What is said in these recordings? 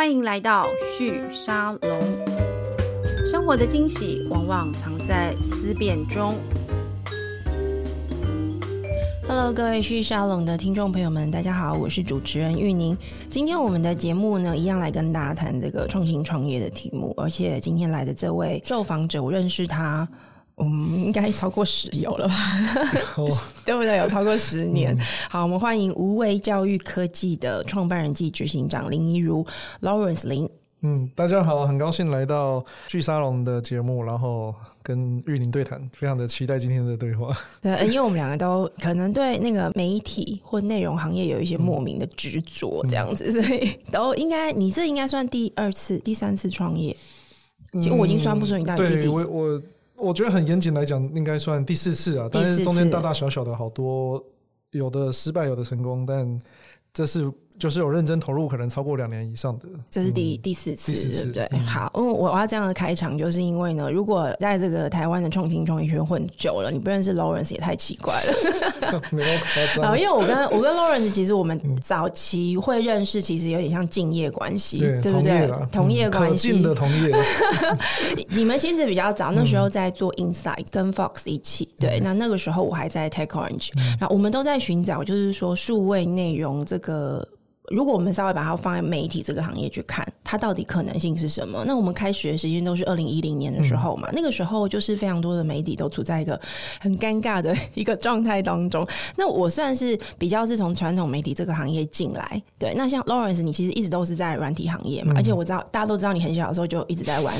欢迎来到旭沙龙。生活的惊喜往往藏在思辨中。Hello，各位旭沙龙的听众朋友们，大家好，我是主持人玉宁。今天我们的节目呢，一样来跟大家谈这个创新创业的题目。而且今天来的这位受访者，我认识他。嗯，应该超过十有了吧？对不对？有超过十年。嗯、好，我们欢迎无为教育科技的创办人暨执行长林一如 Lawrence 林。嗯，大家好，很高兴来到聚沙龙的节目，然后跟玉林对谈，非常的期待今天的对话。对，因为我们两个都可能对那个媒体或内容行业有一些莫名的执着，这样子，嗯、所以都应该，你这应该算第二次、第三次创业。其实我已经算不出你到底第几次。对，我我。我觉得很严谨来讲，应该算第四次啊，但是中间大大小小的好多，有的失败，有的成功，但这是。就是有认真投入，可能超过两年以上的，这是第第四次，第四次，对不对？嗯、好，因为我要这样的开场，就是因为呢，如果在这个台湾的创新创业圈混久了，你不认识 Lawrence 也太奇怪了。没有夸张。因为我跟 我跟 Lawrence 其实我们早期会认识，其实有点像敬业关系，嗯、对不对？同业 关系，可敬的同业。你们其实比较早，那时候在做 Inside 跟 Fox 一起。对，嗯、那那个时候我还在 TechOrange，然后我们都在寻找，就是说数位内容这个。如果我们稍微把它放在媒体这个行业去看，它到底可能性是什么？那我们开学的时间都是二零一零年的时候嘛，嗯、那个时候就是非常多的媒体都处在一个很尴尬的一个状态当中。那我算是比较是从传统媒体这个行业进来，对。那像 Lawrence，你其实一直都是在软体行业嘛，嗯、而且我知道大家都知道你很小的时候就一直在玩。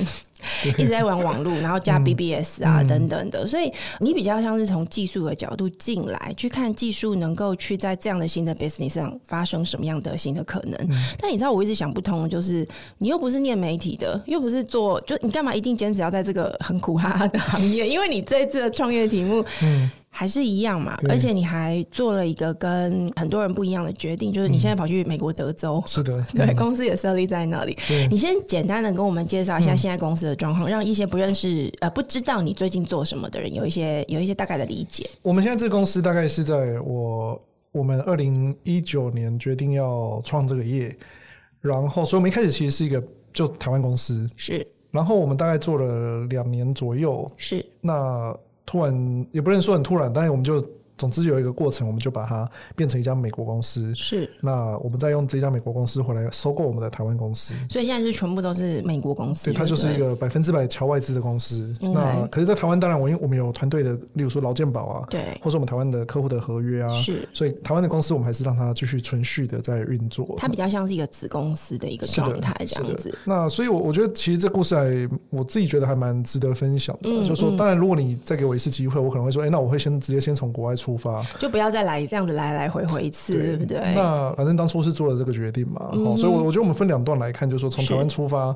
一直在玩网络，然后加 BBS 啊、嗯、等等的，所以你比较像是从技术的角度进来，去看技术能够去在这样的新的 business 上发生什么样的新的可能。嗯、但你知道我一直想不通，就是你又不是念媒体的，又不是做，就你干嘛一定坚持要在这个很苦哈哈的行业？因为你这一次的创业题目，嗯。还是一样嘛，而且你还做了一个跟很多人不一样的决定，就是你现在跑去美国德州，嗯、是的，对，公司也设立在那里。你先简单的跟我们介绍一下现在公司的状况，嗯、让一些不认识呃不知道你最近做什么的人有一些有一些大概的理解。我们现在这个公司大概是在我我们二零一九年决定要创这个业，然后所以我们一开始其实是一个就台湾公司，是，然后我们大概做了两年左右，是，那。突然也不能说很突然，但是我们就。总之有一个过程，我们就把它变成一家美国公司。是，那我们再用这家美国公司回来收购我们的台湾公司。所以现在是全部都是美国公司。对，它就是一个百分之百侨外资的公司。那可是，在台湾当然，我因为我们有团队的，例如说劳健保啊，对，或者我们台湾的客户的合约啊，是。所以台湾的公司，我们还是让它继续存续的在运作。它比较像是一个子公司的一个状态这样子。那所以，我我觉得其实这故事还我自己觉得还蛮值得分享的。嗯，就是说，当然，如果你再给我一次机会，我可能会说，哎、欸，那我会先直接先从国外出发，就不要。再来这样子来来回回一次，对，对不对？那反正当初是做了这个决定嘛，嗯、所以，我我觉得我们分两段来看，就是说从台湾出发，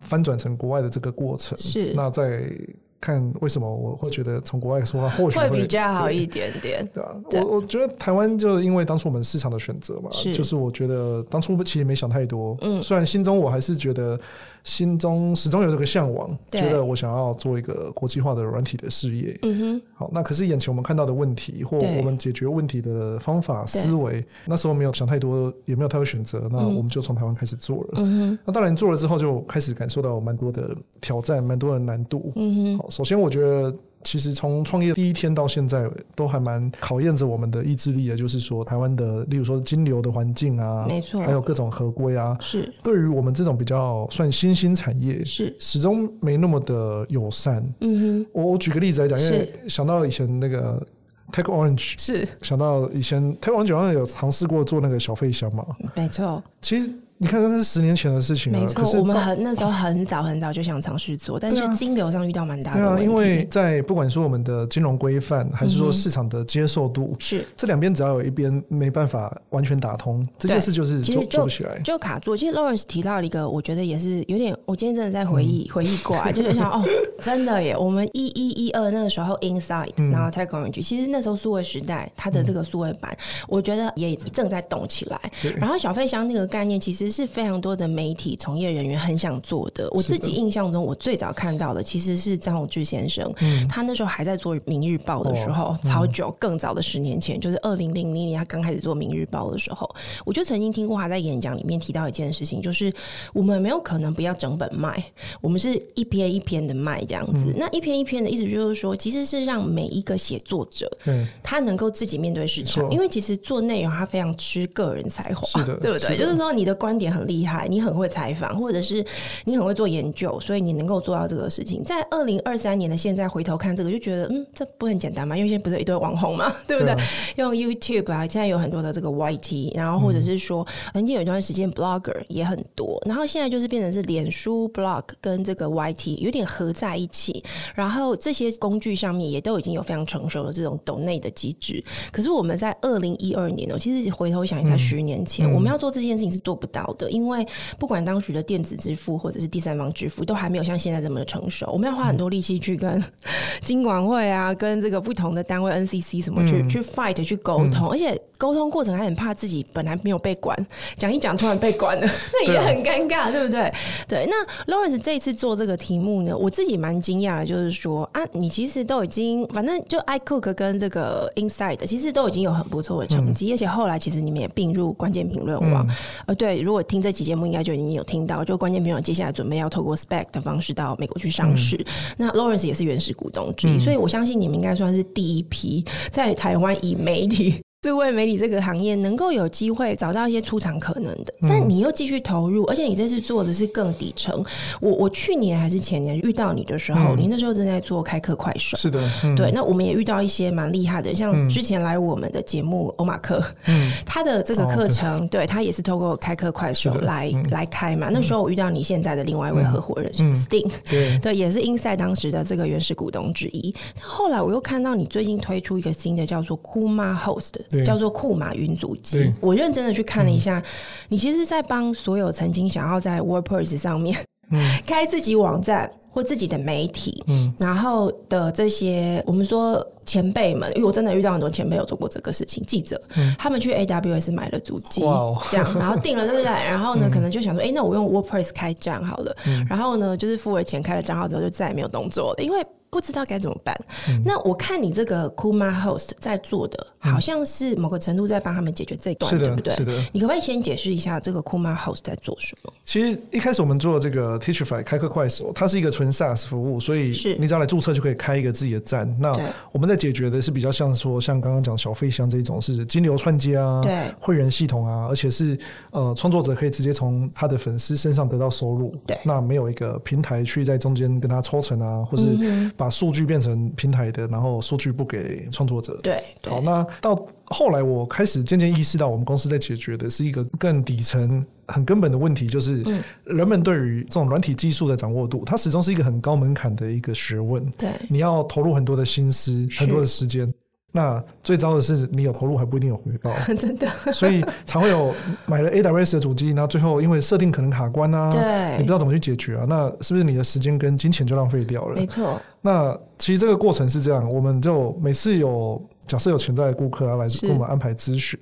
翻转成国外的这个过程。是，那在。看为什么我会觉得从国外出发或许会，会比较好一点点，对吧？对。我我觉得台湾就是因为当初我们市场的选择嘛，是。就是我觉得当初其实没想太多，嗯，虽然心中我还是觉得心中始终有这个向往，对。觉得我想要做一个国际化的软体的事业，嗯哼。好，那可是眼前我们看到的问题或我们解决问题的方法思维，那时候没有想太多，也没有太多选择，那我们就从台湾开始做了，嗯哼。那当然做了之后就开始感受到蛮多的挑战，蛮多的难度，嗯哼。首先，我觉得其实从创业第一天到现在，都还蛮考验着我们的意志力的。就是说，台湾的，例如说金流的环境啊，没错，还有各种合规啊，是对于我们这种比较算新兴产业，是始终没那么的友善。嗯哼，我我举个例子来讲，因为想到以前那个 TechOrange，是想到以前 TechOrange 好像有尝试过做那个小费箱嘛，没错，其实。你看，那是十年前的事情了。没错，可是我们很那时候很早很早就想尝试做，但是金流上遇到蛮大的问题。对啊，因为在不管说我们的金融规范，还是说市场的接受度，是这两边只要有一边没办法完全打通，这件事就是做做不起来，就卡住。其实 Lawrence 提到了一个，我觉得也是有点，我今天真的在回忆回忆过来，就是想哦，真的耶，我们一一一二那个时候 Inside，、嗯然后 TechOrange，其实那时候数位时代它的这个数位版，我觉得也正在动起来。然后小费箱那个概念，其实。实是非常多的媒体从业人员很想做的。我自己印象中，我最早看到的其实是张宏志先生，嗯，他那时候还在做《明日报》的时候，超久更早的十年前，就是二零零零年他刚开始做《明日报》的时候，我就曾经听过他在演讲里面提到一件事情，就是我们没有可能不要整本卖，我们是一篇一篇的卖这样子。那一篇一篇的意思就是说，其实是让每一个写作者，嗯，他能够自己面对市场，因为其实做内容他非常吃个人才华，对不对？就是说你的观点很厉害，你很会采访，或者是你很会做研究，所以你能够做到这个事情。在二零二三年的现在回头看这个，就觉得嗯，这不很简单吗？因为现在不是一堆网红嘛，对不对？对啊、用 YouTube 啊，现在有很多的这个 YT，然后或者是说，曾经有一段时间 Blogger 也很多，然后现在就是变成是脸书 Blog 跟这个 YT 有点合在一起，然后这些工具上面也都已经有非常成熟的这种抖内的机制。可是我们在二零一二年哦，其实回头想一下，十年前、嗯、我们要做这件事情是做不到的，因为不管当时的电子支付或者是第三方支付都还没有像现在这么的成熟，我们要花很多力气去跟 金管会啊，跟这个不同的单位 NCC 什么去、嗯、去 fight 去沟通，嗯、而且沟通过程还很怕自己本来没有被管，讲一讲突然被管了，那也很尴尬，对不对？对。那 Lawrence 这一次做这个题目呢，我自己蛮惊讶的，就是说啊，你其实都已经反正就 iCook 跟这个 Inside 其实都已经有很不错的成绩，嗯、而且后来其实你们也并入关键评论网。呃、嗯，对，如果听这期节目，应该就已经有听到，就关键朋友接下来准备要透过 SPAC 的方式到美国去上市。嗯、那 Lawrence 也是原始股东之一，嗯、所以我相信你们应该算是第一批在台湾以媒体。自为媒体这个行业能够有机会找到一些出场可能的，但你又继续投入，而且你这次做的是更底层。我我去年还是前年遇到你的时候，你那时候正在做开课快手，是的，对。那我们也遇到一些蛮厉害的，像之前来我们的节目欧马克，他的这个课程，对他也是透过开课快手来来开嘛。那时候我遇到你现在的另外一位合伙人 Sting，对，也是 Inside 当时的这个原始股东之一。后来我又看到你最近推出一个新的叫做 Kuma Host。对。叫做库马云主机，我认真的去看了一下，嗯、你其实是在帮所有曾经想要在 WordPress 上面、嗯、开自己网站或自己的媒体，嗯、然后的这些我们说前辈们，因为我真的遇到很多前辈有做过这个事情，记者，嗯、他们去 AWS 买了主机，哇这样，然后定了对不对？然后呢，嗯、可能就想说，哎、欸，那我用 WordPress 开账好了，嗯、然后呢，就是付了钱开了账号之后，就再也没有动作了，因为。不知道该怎么办。嗯、那我看你这个 Kuma Host 在做的，好像是某个程度在帮他们解决这一段，是的对不对？是的。你可不可以先解释一下这个 Kuma Host 在做什么？其实一开始我们做这个 Teachify 开课快手，它是一个纯 SaaS 服务，所以你只要来注册就可以开一个自己的站。那我们在解决的是比较像说，像刚刚讲小飞箱这种是金流串接啊，对，会员系统啊，而且是呃创作者可以直接从他的粉丝身上得到收入。对，那没有一个平台去在中间跟他抽成啊，或是把数据变成。平台的，然后数据不给创作者。对，对，好，那到后来我开始渐渐意识到，我们公司在解决的是一个更底层、很根本的问题，就是人们对于这种软体技术的掌握度，它始终是一个很高门槛的一个学问。对，你要投入很多的心思、很多的时间。那最糟的是，你有投入还不一定有回报，真的。所以才会有买了 AWS 的主机，然后最后因为设定可能卡关啊，对，你不知道怎么去解决啊，那是不是你的时间跟金钱就浪费掉了？没错。那其实这个过程是这样，我们就每次有假设有潜在的顾客啊来给我们安排咨询，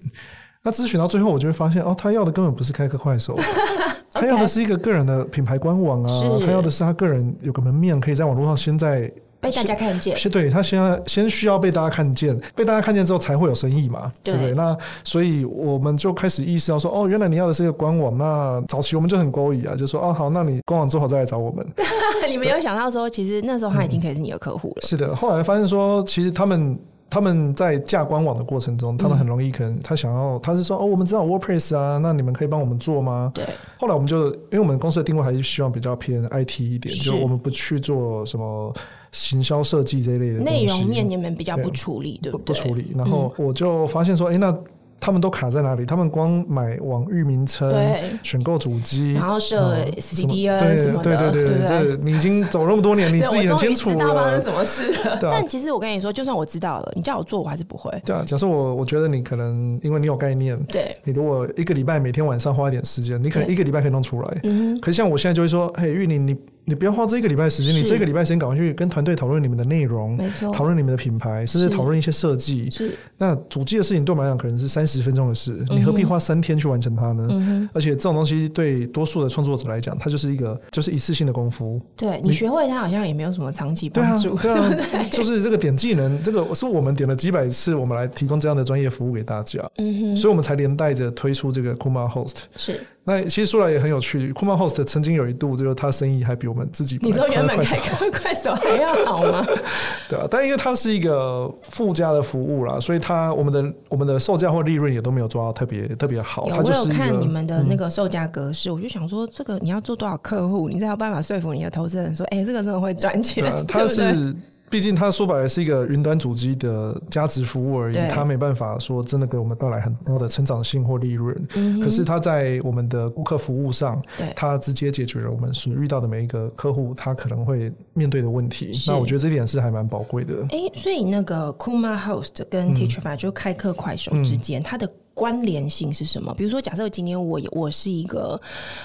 那咨询到最后，我就会发现哦，他要的根本不是开个快手，他要的是一个个人的品牌官网啊，他要的是他个人有个门面，可以在网络上先在。被大家看见，是对他先要先需要被大家看见，被大家看见之后才会有生意嘛，对，对不对？那所以我们就开始意识到说，哦，原来你要的是一个官网。那早期我们就很勾引啊，就说，哦，好，那你官网做好再来找我们。你没有想到说，其实那时候他已经可以是你的客户了。嗯。是的，后来发现说，其实他们他们在架官网的过程中，他们很容易可能他想要，他是说，哦，我们知道 WordPress 啊，那你们可以帮我们做吗？对。后来我们就因为我们公司的定位还是希望比较偏 IT 一点，是就我们不去做什么。行销设计这一类的内容面，你们比较不处理，对，对不对？不处理。然后我就发现说，哎、欸，那他们都卡在哪里？他们光买网域名称，对，选购主机，然后设 CDN 对对对对对，你已经走那么多年，你自己很清楚了。知道发生什么事了？但其实我跟你说，就算我知道了，你叫我做，我还是不会。对啊，假设我我觉得你可能因为你有概念，对，你如果一个礼拜每天晚上花一点时间，你可能一个礼拜可以弄出来。嗯，可是像我现在就会说，嘿，玉宁，你。你不要花这一个礼拜时间，你这个礼拜时间赶快去跟团队讨论你们的内容，没错，讨论你们的品牌，甚至讨论一些设计。是，那主机的事情对我们来讲可能是三十分钟的事，嗯，你何必花三天去完成它呢？嗯，而且这种东西对多数的创作者来讲，它就是一个就是一次性的功夫。对，你学会它好像也没有什么长期帮助。对啊，对啊，就是这个点技能，这个是我们点了几百次，我们来提供这样的专业服务给大家。嗯哼，所以我们才连带着推出这个 Kuma Host。是。那其实说来也很有趣，Kuma Host 曾经有一度就是他生意还比我们自己你说原本开个 快手还要好吗？对啊，但因为它是一个附加的服务啦，所以它我们的我们的售价或利润也都没有做到特别特别好。有，我有看你们的那个售价格式，嗯，我就想说，这个你要做多少客户，你才有办法说服你的投资人说，哎，欸，这个真的会赚钱？它 是。毕竟它说白了是一个云端主机的加值服务而已，它没办法说真的给我们带来很高的成长性或利润。嗯。可是它在我们的顾客服务上，它直接解决了我们所遇到的每一个客户他可能会面对的问题。那我觉得这点是还蛮宝贵的。哎、欸，所以那个 Kuma Host 跟 Teachify 就开课快手之间，它、嗯、的。关联性是什么？比如说，假设今天我我是一个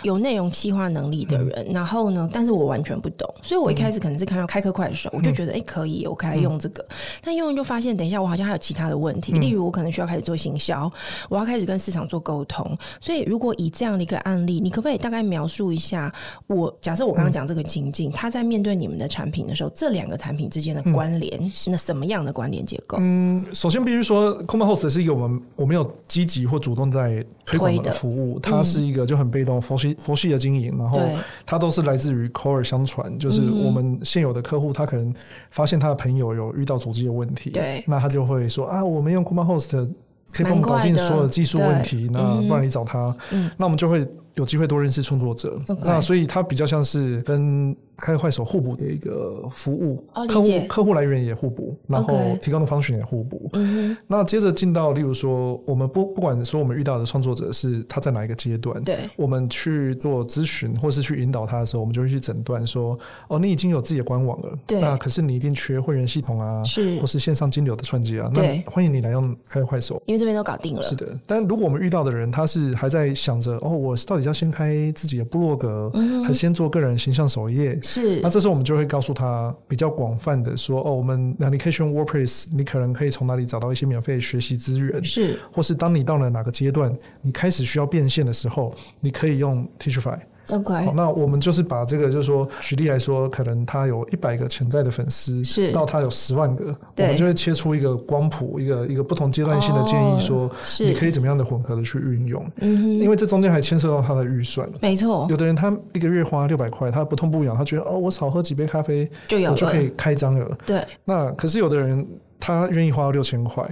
有内容企划能力的人，嗯，然后呢，但是我完全不懂，所以我一开始可能是看到开课快手，嗯，我就觉得哎，欸，可以，我可以来用这个，嗯。但用用就发现，等一下我好像还有其他的问题，嗯，例如我可能需要开始做行销，我要开始跟市场做沟通。所以，如果以这样的一个案例，你可不可以大概描述一下我？我假设我刚刚讲这个情境，他，嗯，在面对你们的产品的时候，这两个产品之间的关联是那什么样的关联结构？嗯，首先必须说 comahost 是一个我们我们有积极或主动在。推广的服务，它是一个就很被动、佛系、佛系的经营，然后它都是来自于口耳相传，就是我们现有的客户，他可能发现他的朋友有遇到主机的问题，对，那他就会说啊，我们用 Kuma Host 可以帮我们搞定所有的技术问题，那不然你找他，那我们就会有机会多认识创作者，那所以它比较像是跟。开快手互补的一个服务，哦、客户客户来源也互补，然后提供的方式也互补。嗯，那接着进到，例如说，我们不不管说我们遇到的创作者是他在哪一个阶段，对，我们去做咨询或是去引导他的时候，我们就会去诊断说，哦，你已经有自己的官网了，对，那可是你一定缺会员系统啊，是，或是线上金流的串接啊，那欢迎你来用开快手，因为这边都搞定了。是的，但如果我们遇到的人他是还在想着，哦，我到底要先开自己的部落格，嗯，还是先做个人形象首页？是，那这时候我们就会告诉他比较广泛的说，哦，我们 education WordPress，你可能可以从哪里找到一些免费学习资源，是，或是当你到了哪个阶段，你开始需要变现的时候，你可以用 Teachify。OK，好，那我们就是把这个，就是说，举例来说，可能他有一百个潜在的粉丝，是到他有十万个，我们就会切出一个光谱，一个一个不同阶段性的建议，说你可以怎么样的混合的去运用，嗯，因为这中间还牵涉到他的预算，没错。有的人他一个月花六百块，他不痛不痒，他觉得哦，我少喝几杯咖啡就有，我就可以开张了，对。那可是有的人他愿意花六千块。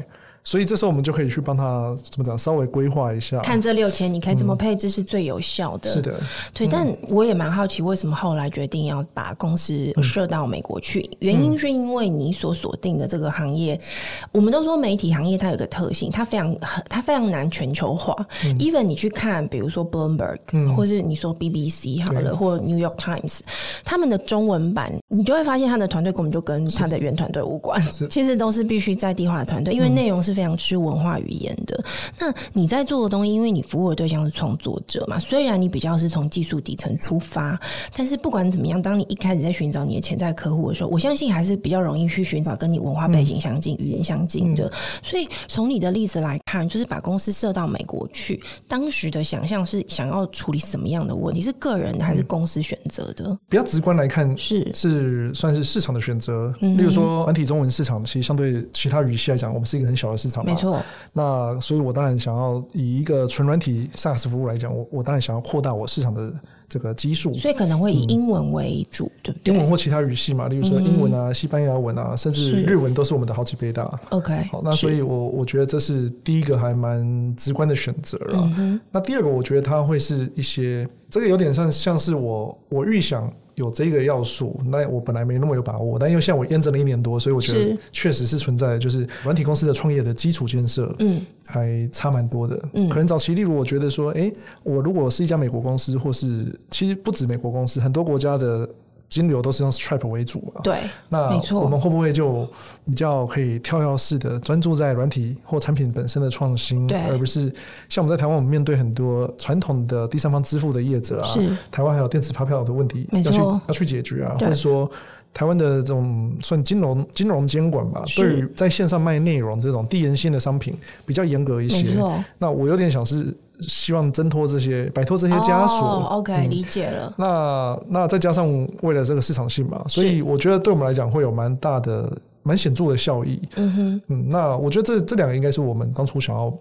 所以这时候我们就可以去帮他怎么讲，稍微规划一下，看这六千你可以怎么配置是最有效的。嗯、是的，对。但我也蛮好奇，为什么后来决定要把公司设到美国去？嗯、原因是因为你所锁定的这个行业，嗯、我们都说媒体行业它有个特性，它非常它非常难全球化。嗯、even 你去看，比如说 Bloomberg，、嗯、或是你说 BBC 好了，或 New York Times，他们的中文版，你就会发现他的团队根本就跟他的原团队无关，其实都是必须在地化的团队，因为内容是。是非常吃文化语言的。那你在做的东西，因为你服务的对象是创作者嘛，虽然你比较是从技术底层出发，但是不管怎么样，当你一开始在寻找你的潜在客户的时候，我相信还是比较容易去寻找跟你文化背景相近、嗯、语言相近的。所以从你的例子来看，就是把公司设到美国去，当时的想象是想要处理什么样的问题？是个人的还是公司选择的？比较直观来看，是是算是市场的选择。例如说，繁体中文市场，其实相对其他语系来讲，我们是一个很小的。市场没错，那所以我当然想要以一个纯软体 SaaS 服务来讲，我我当然想要扩大我市场的这个基数，所以可能会以英文为主，嗯、对不对？英文或其他语系嘛，例如说英文啊、嗯、西班牙文啊，甚至日文都是我们的好几倍大。OK，好，那所以我我觉得这是第一个还蛮直观的选择了、嗯。那第二个，我觉得它会是一些这个有点像像是我我预想。有这个要素，那我本来没那么有把握，但因为像我验证了一年多，所以我觉得确实是存在的，就是软体公司的创业的基础建设，嗯，还差蛮多的。嗯，可能早期例如我觉得说，哎、欸，我如果是一家美国公司，或是其实不止美国公司，很多国家的金流都是用 Stripe 为主嘛？对，那没错。我们会不会就比较可以跳跃式的专注在软体或产品本身的创新，而不是像我们在台湾，我们面对很多传统的第三方支付的业者啊，是台湾还有电子发票的问题要去要去解决啊，或者说台湾的这种算金融金融监管吧，对于在线上卖内容这种递延性的商品比较严格一些。那我有点想是。希望挣脱这些，摆脱这些枷锁。Oh, OK，嗯，理解了。那那再加上为了这个市场性嘛，所以我觉得对我们来讲会有蛮大的、蛮显著的效益。嗯哼，嗯，那我觉得这这两个应该是我们当初想要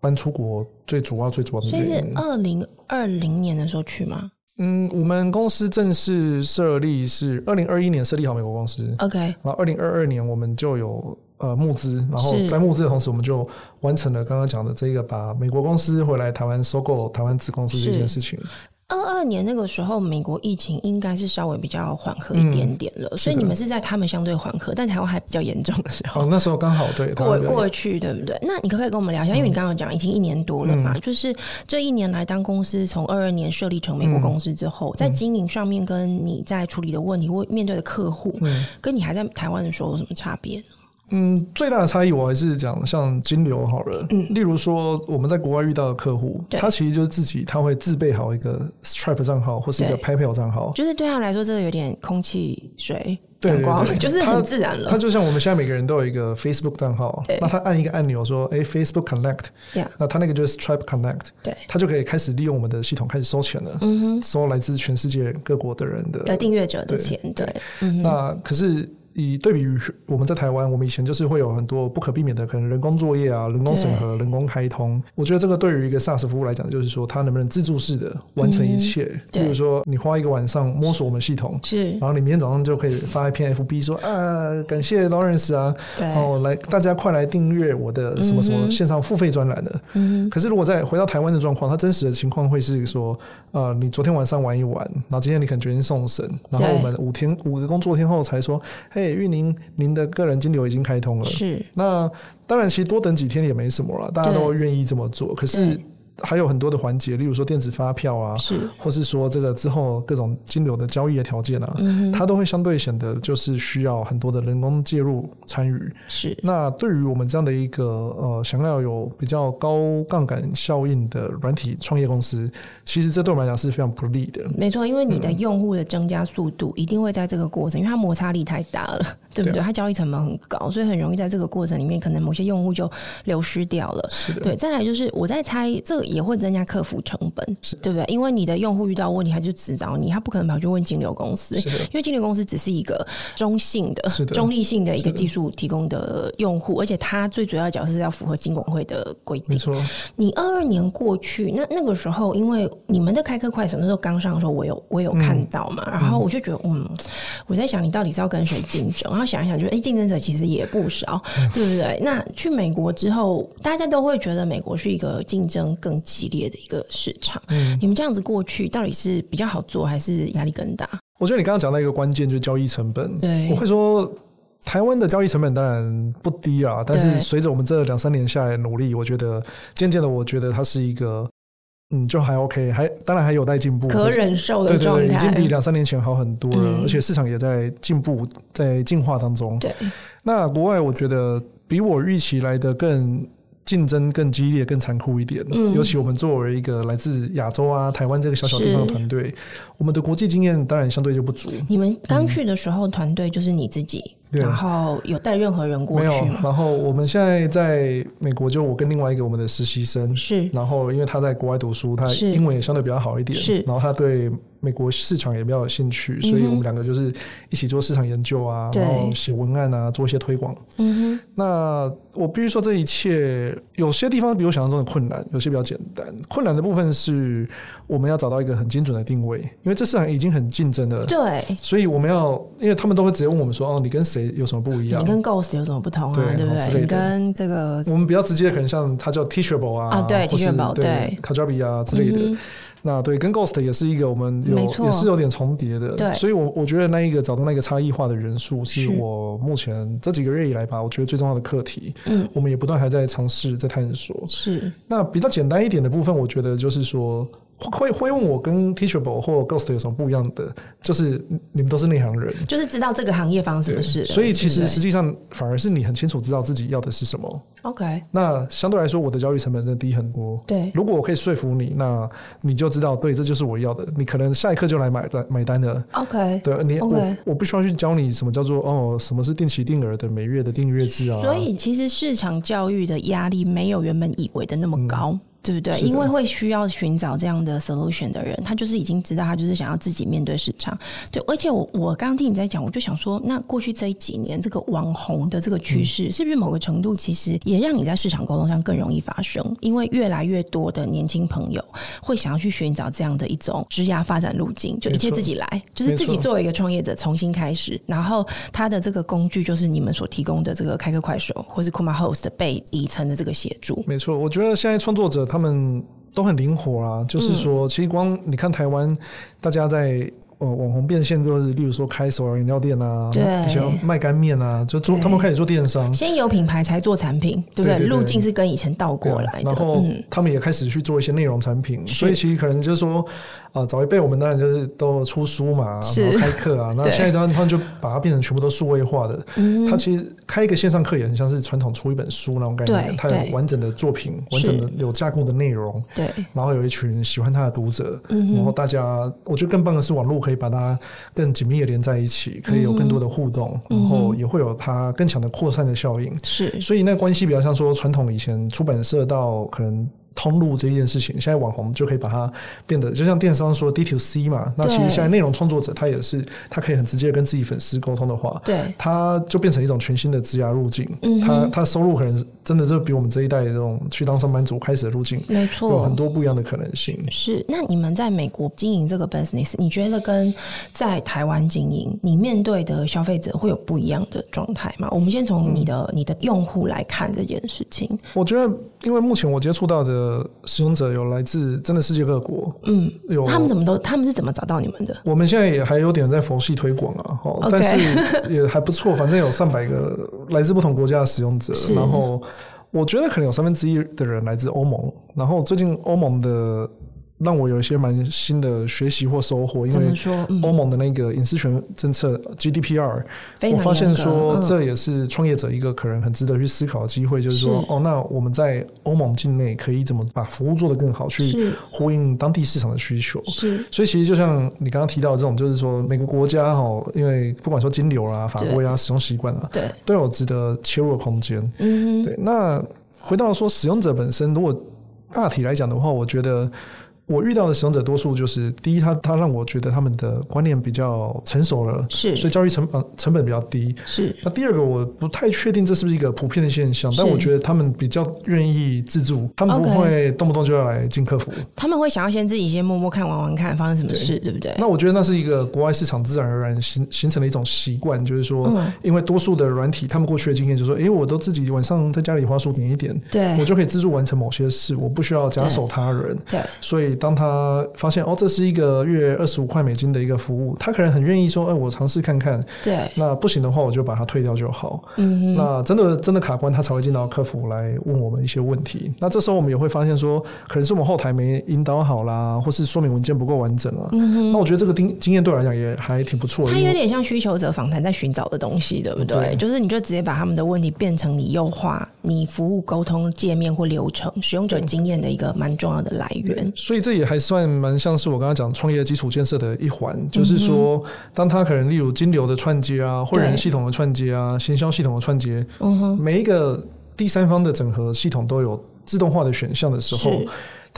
搬出国最主要、最主要的原因。所以是二零二零年的时候去吗？嗯，我们公司正式设立是二零二一年设立好美国公司。OK，然后二零二二年我们就有。呃，募资，然后在募资的同时，我们就完成了刚刚讲的这个把美国公司回来台湾收购台湾子公司这件事情。二二年那个时候，美国疫情应该是稍微比较缓和一点点了，嗯、所以你们是在他们相对缓和，但台湾还比较严重的时候。哦，那时候刚好对过过去，对不对？那你可不可以跟我们聊一下？因为你刚刚讲已经一年多了嘛，嗯、就是这一年来，当公司从二二年设立成美国公司之后，嗯、在经营上面跟你在处理的问题或面对的客户，嗯、跟你还在台湾的时候有什么差别呢？嗯，最大的差异我还是讲像金流好了。嗯，例如说我们在国外遇到的客户，他其实就是自己他会自备好一个 Stripe 账号或是一个 PayPal 账号，就是对他来说这个有点空气水对光，就是很自然了。他就像我们现在每个人都有一个 Facebook 账号，那他按一个按钮说，哎，Facebook Connect，那他那个就是 Stripe Connect，对，他就可以开始利用我们的系统开始收钱了。嗯哼，收来自全世界各国的人的的订阅者的钱，对。那可是。以对比于我们在台湾，我们以前就是会有很多不可避免的可能人工作业啊、人工审核、人工开通。我觉得这个对于一个 SaaS 服务来讲，就是说它能不能自助式的完成一切。比如说，你花一个晚上摸索我们系统，是，然后你明天早上就可以发一篇 FB 说啊，感谢 Lawrence 啊，哦，来大家快来订阅我的什么什么线上付费专栏的。嗯。可是如果再回到台湾的状况，它真实的情况会是说，呃，你昨天晚上玩一玩，然后今天你可能决定送审，然后我们五天五个工作天后才说，嘿。因为您您的个人金流已经开通了，是那当然，其实多等几天也没什么了，大家都愿意这么做。可是。还有很多的环节，例如说电子发票啊，是，或是说这个之后各种金流的交易的条件啊，嗯、它都会相对显得就是需要很多的人工介入参与。是，那对于我们这样的一个呃想要有比较高杠杆效应的软体创业公司，其实这对我们来讲是非常不利的。没错，因为你的用户的增加速度一定会在这个过程，因为它摩擦力太大了，对不对？它交易成本很高，所以很容易在这个过程里面，可能某些用户就流失掉了。是的，对。再来就是我在猜这个。也会增加客服成本，对不对？因为你的用户遇到问题，他就只找你，他不可能跑去问金流公司，因为金流公司只是一个中性的、的中立性的一个技术提供的用户，而且他最主要的角色是要符合金管会的规定。没错，你二二年过去，那那个时候，因为你们的开课快手那时候刚上的时候，我有我有看到嘛，嗯、然后我就觉得，嗯，我在想，你到底是要跟谁竞争？然后想一想，就哎，竞争者其实也不少，嗯、对不对？那去美国之后，大家都会觉得美国是一个竞争更激烈的一个市场，嗯，你们这样子过去到底是比较好做，还是压力更大？我觉得你刚刚讲到一个关键，就是交易成本。对，我会说台湾的交易成本当然不低啊，但是随着我们这两三年下来的努力，我觉得渐渐的，我觉得它是一个，嗯，就还 OK，还当然还有待进步，可忍受的状态。对对对，已经比两三年前好很多了，嗯，而且市场也在进步，在进化当中。对，那国外我觉得比我预期来的更。竞争更激烈、更残酷一点。嗯，尤其我们作为一个来自亚洲啊、台湾这个小小地方的团队，我们的国际经验当然相对就不足。你们刚去的时候，团队就是你自己。然后有带任何人过去吗？没有。然后我们现在在美国，就我跟另外一个我们的实习生是。然后因为他在国外读书，他英文也相对比较好一点。是。然后他对美国市场也比较有兴趣，所以我们两个就是一起做市场研究啊，然后写文案啊，做一些推广。嗯哼。那我必须说，这一切有些地方比我想象中的困难，有些比较简单。困难的部分是我们要找到一个很精准的定位，因为这市场已经很竞争了。对。所以我们要，因为他们都会直接问我们说：“哦，你跟谁？”有什么不一样？你跟 Ghost 有什么不同啊？对，对不对？你跟这个，我们比较直接，可能像它叫 Teachable 啊，啊对，Teachable 对，Kajabi 啊之类的。嗯、那对，跟 Ghost 也是一个我们有也是有点重叠的。对，所以我我觉得那一个找到那个差异化的元素，是我目前这几个月以来吧，我觉得最重要的课题。嗯，我们也不断还在尝试，在探索。是。那比较简单一点的部分，我觉得就是说。会会问我跟 Teachable 或 Ghost 有什么不一样的？就是你们都是内行人，就是知道这个行业发生什么事。所以其实实际上反而是你很清楚知道自己要的是什么。OK，那相对来说我的教育成本真的低很多。对，如果我可以说服你，那你就知道，对，这就是我要的。你可能下一刻就来买单买单的。OK，对你.我我不需要去教你什么叫做哦，什么是定期定额的每月的订阅制啊。所以其实市场教育的压力没有原本以为的那么高。嗯对不对？因为会需要寻找这样的 solution 的人，他就是已经知道，他就是想要自己面对市场。对，而且我我刚刚听你在讲，我就想说，那过去这几年这个网红的这个趋势，是不是某个程度其实也让你在市场沟通上更容易发生？因为越来越多的年轻朋友会想要去寻找这样的一种职涯发展路径，就一切自己来，就是自己作为一个创业者重新开始，然后他的这个工具就是你们所提供的这个开课快手或是 Kuma Host 被底层的这个协助。没错，我觉得现在创作者他们都很灵活啊，就是说，其实光你看台湾，大家在。呃，网红变现就是，例如说开手摇饮料店啊，对，以前卖干面啊，就做他们开始做电商，先有品牌才做产品，对不对？路径是跟以前倒过来的。然后他们也开始去做一些内容产品，嗯、所以其实可能就是说，啊，早一辈我们当然就是都出书嘛，然后开课啊，那现在他们就把它变成全部都数位化的。他其实开一个线上课也很像是传统出一本书那种概念，它有完整的作品，完整的有架构的内容，对，然后有一群喜欢他的读者，然后大家，我觉得更棒的是网络。可以把它更紧密的连在一起，可以有更多的互动，嗯、然后也会有它更强的扩散的效应。是，所以那个关系比较像说传统以前出版社到可能。通路这一件事情，现在网红就可以把它变得，就像电商说 D to C 嘛，那其实现在内容创作者他也是，他可以很直接跟自己粉丝沟通的话，对，他就变成一种全新的职涯路径。嗯，他他收入可能真的就比我们这一代这种去当上班族开始的路径，没错，有很多不一样的可能性。是，那你们在美国经营这个 business，你觉得跟在台湾经营，你面对的消费者会有不一样的状态吗？我们先从你的、嗯、你的用户来看这件事情。我觉得，因为目前我接触到的。呃，使用者有来自真的世界各国，嗯，有他们怎么都他们是怎么找到你们的？我们现在也还有点在佛系推广啊，哦但是也还不错，反正有上百个来自不同国家的使用者，然后我觉得可能有三分之一的人来自欧盟，然后最近欧盟的。让我有一些蛮新的学习或收获，因为欧盟的那个隐私权政策 GDPR，我发现说这也是创业者一个可能很值得去思考的机会，就是说，哦，那我们在欧盟境内可以怎么把服务做得更好，去呼应当地市场的需求。是，所以其实就像你刚刚提到的这种，就是说每个国家哈，因为不管说金流啊、法规啊、使用习惯啊，对，都有值得切入的空间。嗯，对。那回到说使用者本身，如果大体来讲的话，我觉得。我遇到的使用者多数就是，第一，他他让我觉得他们的观念比较成熟了，是，所以交易成本成本比较低，是。那第二个，我不太确定这是不是一个普遍的现象，但我觉得他们比较愿意自助，他们不会动不动就要来进客服，他们会想要先自己先摸摸看、玩玩看发生什么事，对，对不对？那我觉得那是一个国外市场自然而然形形成的一种习惯，就是说，嗯、因为多数的软体，他们过去的经验就是说，哎、欸，我都自己晚上在家里花数点一点，对，我就可以自助完成某些事，我不需要假手他人，对，对。所以。当他发现哦，这是一个月二十五块美金的一个服务，他可能很愿意说，哎，我尝试看看。对，那不行的话，我就把它退掉就好。嗯哼，那真的真的卡关，他才会进到客服来问我们一些问题。那这时候我们也会发现说，可能是我们后台没引导好啦，或是说明文件不够完整啊。嗯哼，那我觉得这个经经验对我来讲也还挺不错的。它有点像需求者访谈在寻找的东西，对不对？对，就是你就直接把他们的问题变成你优化你服务沟通界面或流程，使用者经验的一个蛮重要的来源。所以。这也还算蛮像是我刚刚讲创业基础建设的一环，就是说，当他可能例如金流的串接啊，会员系统的串接啊，行销系统的串接，每一个第三方的整合系统都有自动化的选项的时候。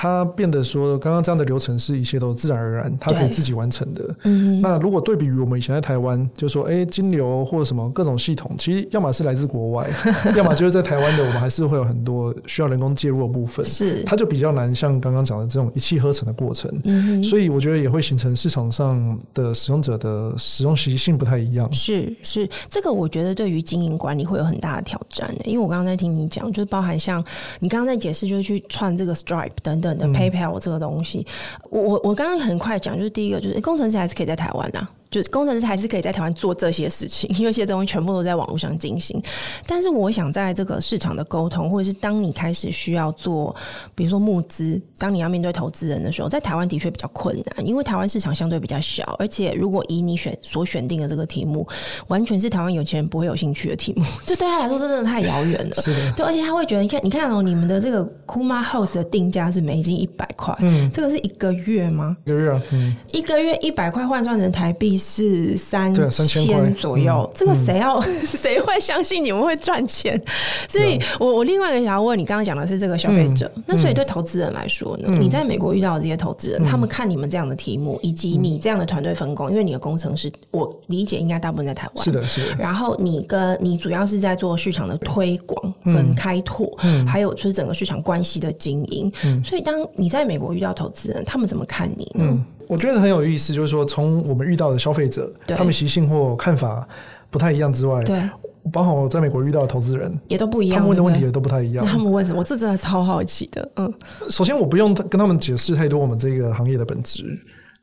它变得说，刚刚这样的流程是一切都自然而然，它可以自己完成的。嗯，那如果对比于我们以前在台湾，就说，哎、欸，金流或者什么各种系统，其实要么是来自国外，要么就是在台湾的，我们还是会有很多需要人工介入的部分。是，它就比较难，像刚刚讲的这种一气呵成的过程。嗯，所以我觉得也会形成市场上的使用者的使用习性不太一样。是是，这个我觉得对于经营管理会有很大的挑战的，因为我刚刚在听你讲，就是包含像你刚刚在解释，就是去串这个 Stripe 等等。的 PayPal 这个东西，我我我刚刚很快讲，就是第一个就是工程师还是可以在台湾啊，就是工程师还是可以在台湾做这些事情，因为这些东西全部都在网络上进行。但是我想在这个市场的沟通，或者是当你开始需要做，比如说募资，当你要面对投资人的时候，在台湾的确比较困难，因为台湾市场相对比较小，而且如果以你选所选定的这个题目，完全是台湾有钱人不会有兴趣的题目，这对他来说真的太遥远了。是的，对，而且他会觉得，你看，你看哦，你们的这个 Kuma House 的定价是美金一百块，嗯，这个是一个月吗？一个月啊，嗯，一个月一百块换算成台币是三千左右，这个谁要 谁会相信你们会赚钱？所以我我另外一个想要问你，刚刚讲的是这个消费者，那所以对投资人来说呢？你在美国遇到的这些投资人，他们看你们这样的题目，以及你这样的团队分工，因为你的工程师，我理解应该大部分在台湾，是的，是的。然后你跟你主要是在做市场的推广跟开拓，还有就是整个市场关系的经营。所以当你在美国遇到投资人，他们怎么看你呢？我觉得很有意思，就是说，从我们遇到的消费者，他们习性或看法不太一样之外，对，包括我在美国遇到的投资人也都不一样，他们问的问题也都不太一样。那他们问什么？我这真的超好奇的。嗯，首先我不用跟他们解释太多我们这个行业的本质。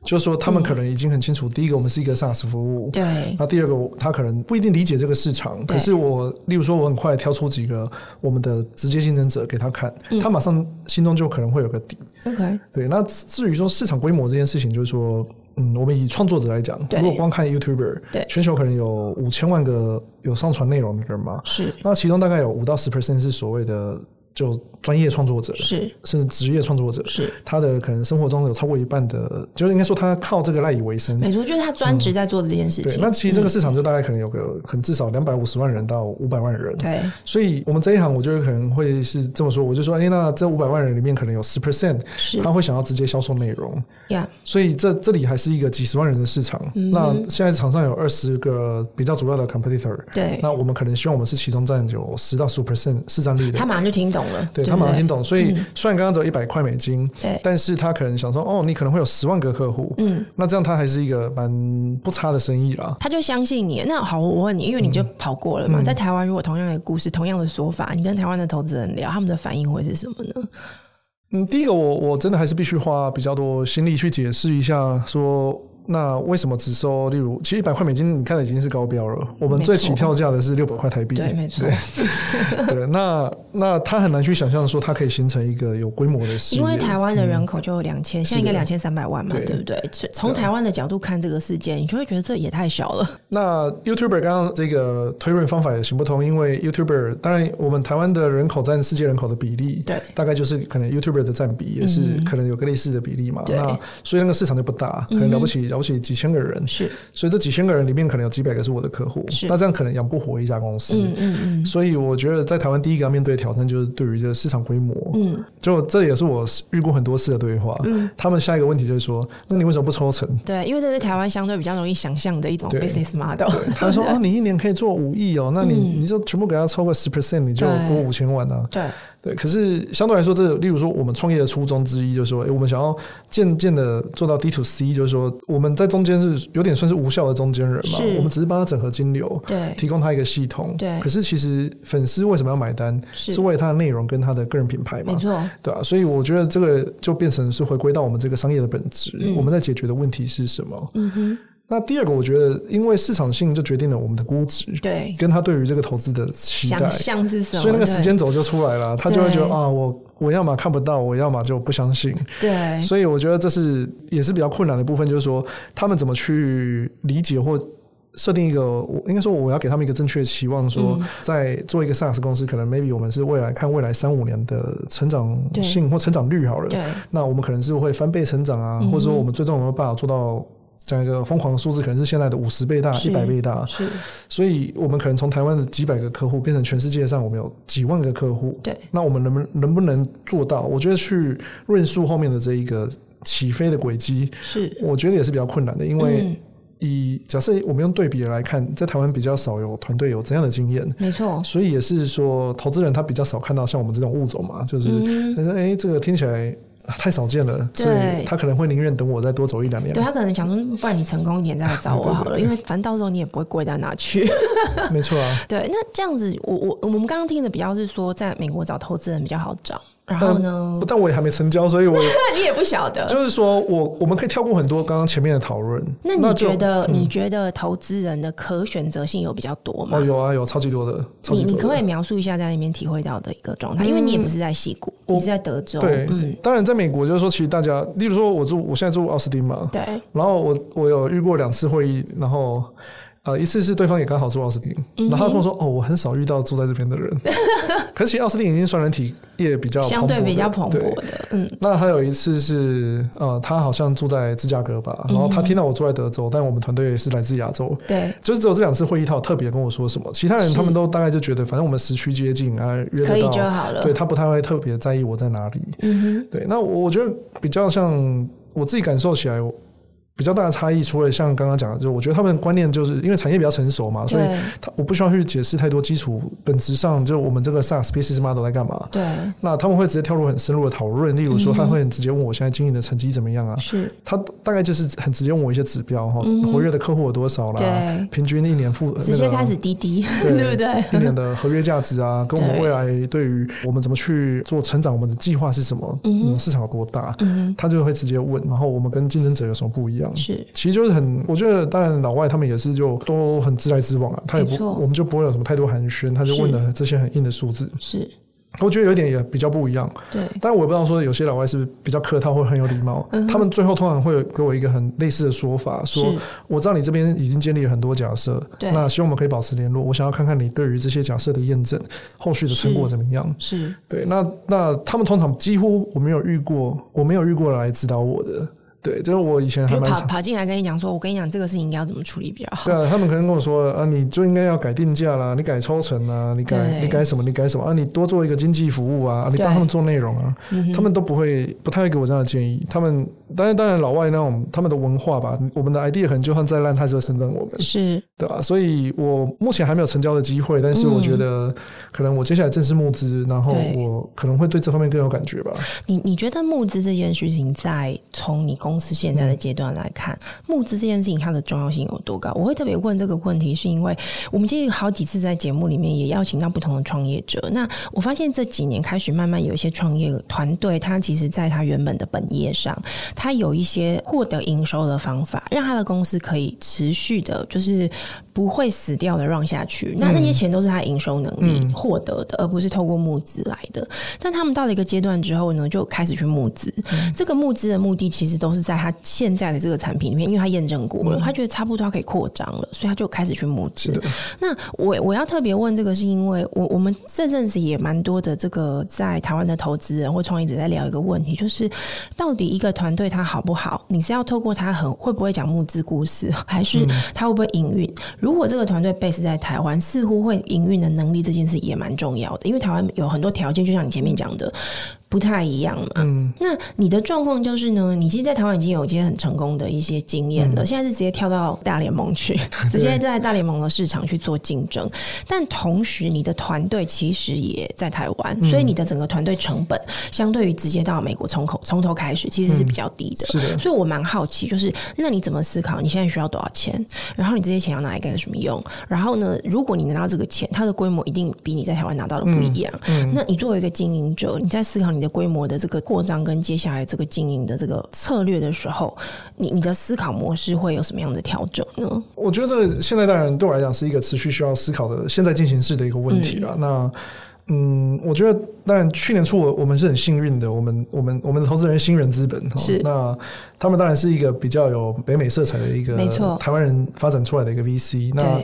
就是说，他们可能已经很清楚。第一个，我们是一个 SaaS 服务。对。那第二个，他可能不一定理解这个市场。可是我，例如说，我很快挑出几个我们的直接竞争者给他看，他马上心中就可能会有个底。OK。对。那至于说市场规模这件事情，就是说，嗯，我们以创作者来讲，如果光看 YouTuber，对，全球可能有五千万个有上传内容的人嘛。是。那其中大概有五到十 percent 是所谓的。就专业创作者是，甚至职业创作者是，他的可能生活中有超过一半的，就是应该说他靠这个赖以为生。没错，就是他专职在做这件事情。对，那其实这个市场就大概可能有个，可能至少两百五十万人到五百万人。对，所以我们这一行，我觉得可能会是这么说，我就说，哎，那这五百万人里面可能有十 percent，他会想要直接销售内容。呀，所以这这里还是一个几十万人的市场。那现在场上有二十个比较主要的 competitor。对，那我们可能希望我们是其中占有十到十五 percent 市占率的。他马上就听懂。对，他马上听懂，所以虽然刚刚只有一百块美金，对，但是他可能想说，哦，你可能会有十万个客户，嗯，那这样他还是一个蛮不差的生意啦。他就相信你。那好，我问你，因为你就跑过了嘛，在台湾，如果同样的故事、同样的说法，你跟台湾的投资人聊，他们的反应会是什么呢？嗯，第一个，我我真的还是必须花比较多心力去解释一下，说。那为什么只收？例如，其实一百块美金，你看的已经是高标了。我们最起跳价的是六百块台币。对，没错。对，那那他很难去想象说，它可以形成一个有规模的事业。因为台湾的人口就两千，现在应该两千三百万嘛，对不对？从台湾的角度看这个事件，你就会觉得这也太小了。那 YouTuber 刚刚这个推论方法也行不通，因为 YouTuber 当然我们台湾的人口占世界人口的比例，对，大概就是可能 YouTuber 的占比也是可能有个类似的比例嘛。那所以那个市场就不大，可能了不起。而且几千个人是，所以这几千个人里面可能有几百个是我的客户，是那这样可能养不活一家公司。嗯嗯嗯。所以我觉得在台湾第一个要面对的挑战就是对于这个市场规模。嗯。就这也是我遇过很多次的对话。嗯。他们下一个问题就是说，那你为什么不抽成？对，因为这是台湾相对比较容易想象的一种 business model。他说哦，你一年可以做五亿哦，那你你就全部给他抽个十 percent，你就多五千万啊。对。对，可是相对来说，这例如说我们创业的初衷之一就是说，哎，我们想要渐渐的做到 D to C，就是说我们在中间是有点算是无效的中间人嘛，我们只是帮他整合金流，对，提供他一个系统，对。可是其实粉丝为什么要买单？是为了他的内容跟他的个人品牌嘛，没错，对啊。所以我觉得这个就变成是回归到我们这个商业的本质，我们在解决的问题是什么？嗯哼。那第二个，我觉得，因为市场性就决定了我们的估值，对，跟他对于这个投资的期待，想象是什么？所以那个时间轴就出来了，他就会觉得啊，我我要么看不到，我要么就不相信，对。所以我觉得这是也是比较困难的部分，就是说他们怎么去理解或设定一个，我应该说我要给他们一个正确的期望，说在做一个 SaaS 公司，可能 maybe 我们是未来看未来三五年的成长性或成长率好了，对。那我们可能是会翻倍成长啊，或者说我们最终有没有办法做到？讲一个疯狂的数字，可能是现在的五十倍大、一百倍大，是，所以我们可能从台湾的几百个客户变成全世界上我们有几万个客户。对，那我们能不能能不能做到？我觉得去论述后面的这一个起飞的轨迹，是，我觉得也是比较困难的，因为以假设我们用对比来看，在台湾比较少有团队有这样的经验，没错，所以也是说投资人他比较少看到像我们这种物种嘛，就是他说哎，这个听起来。太少见了，所以他可能会宁愿等我再多走一两年。对，他可能想说，不然你成功一点再来找我好了，因为反正到时候你也不会贵到哪去。没错啊。对，那这样子，我我我们刚刚听的比较是说，在美国找投资人比较好找。然后呢？但我也还没成交，所以我 你也不晓得。就是说我我们可以跳过很多刚刚前面的讨论。那你觉得、嗯、你觉得投资人的可选择性有比较多吗？哦，有啊，有超级多的。多的你你可不可以描述一下在那边体会到的一个状态？嗯、因为你也不是在西谷，你是在德州。对，嗯。当然，在美国就是说，其实大家，例如说，我住我现在住奥斯汀嘛，对。然后我我有遇过两次会议，然后。呃，一次是对方也刚好住奥斯汀，嗯、然后他跟我说：“哦，我很少遇到住在这边的人。”可是其实奥斯汀已经算人体业比较相对比较蓬勃的。嗯，那还有一次是呃，他好像住在芝加哥吧，然后他听到我住在德州，但我们团队是来自亚洲。对，就是只有这两次会议，他有特别跟我说什么，其他人他们都大概就觉得，反正我们时区接近啊，约得到可以就好了。对，他不太会特别在意我在哪里。嗯哼，对，那我我觉得比较像我自己感受起来。比较大的差异，除了像刚刚讲的，就我觉得他们观念就是因为产业比较成熟嘛，所以他我不需要去解释太多基础。本质上，就我们这个 SaaS business model 在干嘛？对。那他们会直接跳入很深入的讨论，例如说，他会很直接问我现在经营的成绩怎么样啊？是。他大概就是很直接问我一些指标哈，活跃的客户有多少啦？对。平均一年付、那个、直接开始滴滴，对不对？一年的合约价值啊，跟我们未来对于我们怎么去做成长，我们的计划是什么？嗯。市场有多大？嗯。他就会直接问，然后我们跟竞争者有什么不一样？是。其实就是。很，我觉得当然老外他们也是就都很直来直往啊，他也不，我们就不会有什么太多寒暄，他就问了这些很硬的数字。是，我觉得有一点也比较不一样。对，但我也不知道说有些老外是不是比较客套或很有礼貌，嗯，他们最后通常会给我一个很类似的说法，说我知道你这边已经建立了很多假设，对，那希望我们可以保持联络，我想要看看你对于这些假设的验证，后续的成果怎么样？是，是对，那那他们通常几乎我没有遇过，我没有遇过来指导我的。对，就是我以前还蛮跑跑进来跟你讲说，我跟你讲这个事情应该要怎么处理比较好。对啊，他们可能跟我说啊，你就应该要改定价啦，你改抽成啊，你改你改什么，你改什么啊，你多做一个经济服务啊，你帮他们做内容啊，他们都不会不太会给我这样的建议。他们当然当然老外那种他们的文化吧，我们的 idea 可能就算再烂，他还是会称赞我们，是对吧？所以我目前还没有成交的机会，但是我觉得可能我接下来正式募资，然后我可能会对这方面更有感觉吧。你你觉得募资这件事情，在从你公司现在的阶段来看，募资这件事情它的重要性有多高？我会特别问这个问题，是因为我们其实好几次在节目里面也邀请到不同的创业者。那我发现这几年开始慢慢有一些创业团队，他其实在他原本的本业上，他有一些获得营收的方法，让他的公司可以持续的，就是不会死掉的 run 下去。那那些钱都是他营收能力获得的，而不是透过募资来的。但他们到了一个阶段之后呢，就开始去募资。这个募资的目的其实都是在他现在的这个产品里面，因为他验证过了，他觉得差不多可以扩张了，所以他就开始去募资。那我我要特别问这个，是因为我我们这阵子也蛮多的这个在台湾的投资人或创业者在聊一个问题，就是到底一个团队它好不好？你是要透过他很会不会讲募资故事，还是他会不会营运？如果这个团队 base 在台湾，似乎会营运的能力这件事也蛮重要的，因为台湾有很多条件，就像你前面讲的。不太一样嘛，嗯，那你的状况就是呢？你其实，在台湾已经有一些很成功的一些经验了，嗯，现在是直接跳到大联盟去，直接在大联盟的市场去做竞争。但同时，你的团队其实也在台湾，嗯，所以你的整个团队成本，相对于直接到美国从口从头开始，其实是比较低的。嗯，是的，所以我蛮好奇，就是那你怎么思考？你现在需要多少钱？然后你这些钱要拿来干什么用？然后呢，如果你拿到这个钱，它的规模一定比你在台湾拿到的不一样。嗯，嗯，那你作为一个经营者，你在思考你的规模的这个扩张跟接下来这个经营的这个策略的时候，你你的思考模式会有什么样的调整呢？我觉得这个现在当然对我来讲是一个持续需要思考的现在进行式的一个问题了。嗯那嗯，我觉得当然去年初我我们是很幸运的，我们我们我们的投资人新人资本是那他们当然是一个比较有北美色彩的一个没错台湾人发展出来的一个 VC 那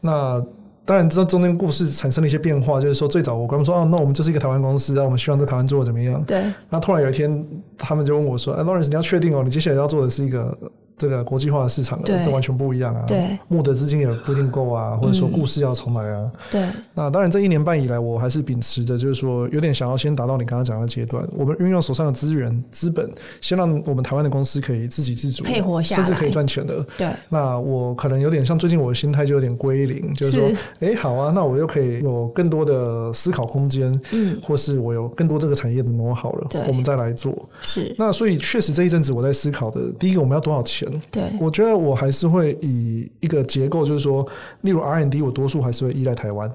那。当然，这中间故事产生了一些变化，就是说，最早我跟他们说，哦，那我们就是一个台湾公司，啊我们希望在台湾做的怎么样？对。那突然有一天，他们就问我说：“哎，Lawrence，你要确定哦，你接下来要做的是一个。”这个国际化的市场了，这完全不一样啊！对，募的资金也不一定够啊，或者说故事要重来啊。对。那当然，这一年半以来，我还是秉持着，就是说，有点想要先达到你刚刚讲的阶段。我们运用手上的资源、资本，先让我们台湾的公司可以自给自足，可以活下来，甚至可以赚钱的。对。那我可能有点像最近我的心态就有点归零，就是说，哎，好啊，那我又可以有更多的思考空间，嗯，或是我有更多这个产业的磨好了，对，我们再来做。是。那所以确实这一阵子我在思考的，第一个我们要多少钱？对，我觉得。我还是会以一个结构，就是说，例如 R&D，我多数还是会依赖台湾。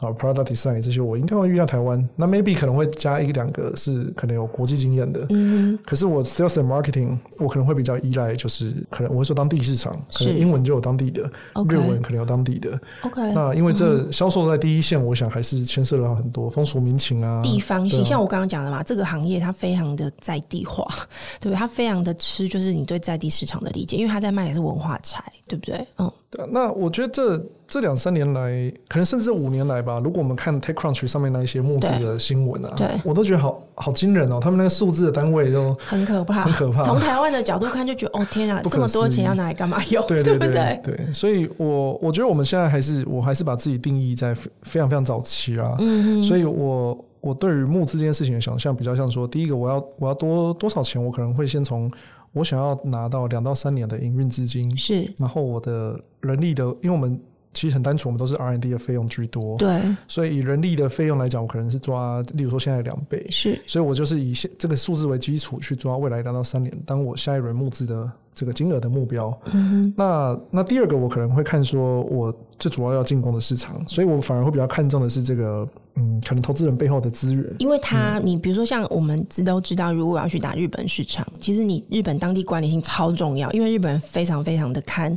啊，product design 这些，我应该会遇到台湾。那 maybe 可能会加一两个是可能有国际经验的。嗯，可是我 sales and marketing 我可能会比较依赖，就是可能我会说当地市场，可能英文就有当地的，日文可能有当地的。OK，那因为这销售在第一线，我想还是牵涉到很多风俗民情啊，地方性。像我刚刚讲的嘛，这个行业它非常的在地化，对不对？它非常的吃就是你对在地市场的理解，因为它在卖的是文化财，对不对？嗯，对。那我觉得这。这两三年来，可能甚至五年来吧。如果我们看 TechCrunch 上面那一些募资的新闻啊，对，我都觉得好好惊人哦。他们那个数字的单位都很可怕，很可怕。从台湾的角度看，就觉得哦天啊，这么多钱要拿来干嘛用？对对对对，对。所以我我觉得我们现在还是，我还是把自己定义在非常非常早期啊。嗯，所以我我对于募资这件事情的想象，比较像说，第一个我要我要多多少钱，我可能会先从我想要拿到两到三年的营运资金，是，然后我的人力的，因为我们。其实很单纯，我们都是 R&D 的费用居多，对，所以以人力的费用来讲，我可能是抓，例如说现在两倍，是，所以我就是以现这个数字为基础去抓未来两到三年，当我下一轮募资的这个金额的目标。嗯哼，那那第二个我可能会看说，我最主要要进攻的市场，所以我反而会比较看重的是这个。嗯，可能投资人背后的资源，因为他，你比如说像我们知都知道，如果要去打日本市场，其实你日本当地管理性超重要，因为日本人非常非常的看